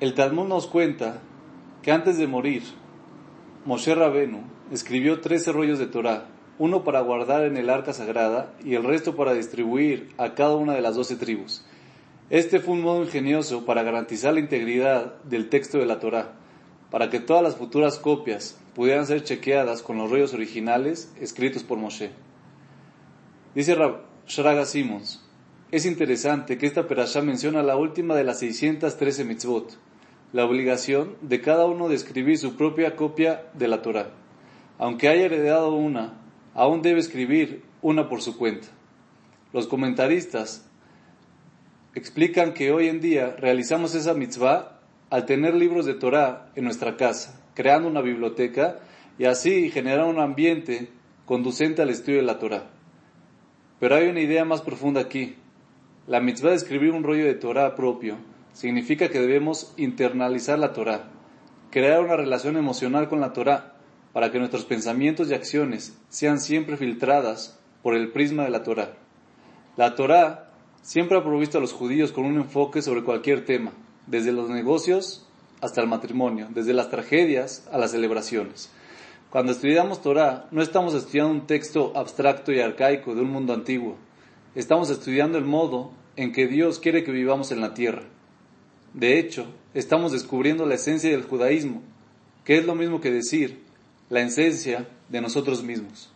El Talmud nos cuenta que antes de morir, Moshe Rabenu escribió 13 rollos de Torah, uno para guardar en el arca sagrada y el resto para distribuir a cada una de las doce tribus. Este fue un modo ingenioso para garantizar la integridad del texto de la Torah, para que todas las futuras copias pudieran ser chequeadas con los rollos originales escritos por Moshe. Dice Shraga Simons, es interesante que esta perashá menciona la última de las 613 mitzvot, la obligación de cada uno de escribir su propia copia de la Torah. Aunque haya heredado una, aún debe escribir una por su cuenta. Los comentaristas explican que hoy en día realizamos esa mitzvah al tener libros de Torah en nuestra casa, creando una biblioteca y así generar un ambiente conducente al estudio de la Torah. Pero hay una idea más profunda aquí. La mitzvah de escribir un rollo de Torah propio significa que debemos internalizar la Torah, crear una relación emocional con la Torah, para que nuestros pensamientos y acciones sean siempre filtradas por el prisma de la Torah. La Torah siempre ha provisto a los judíos con un enfoque sobre cualquier tema, desde los negocios hasta el matrimonio, desde las tragedias a las celebraciones. Cuando estudiamos Torah, no estamos estudiando un texto abstracto y arcaico de un mundo antiguo. Estamos estudiando el modo en que Dios quiere que vivamos en la tierra. De hecho, estamos descubriendo la esencia del judaísmo, que es lo mismo que decir la esencia de nosotros mismos.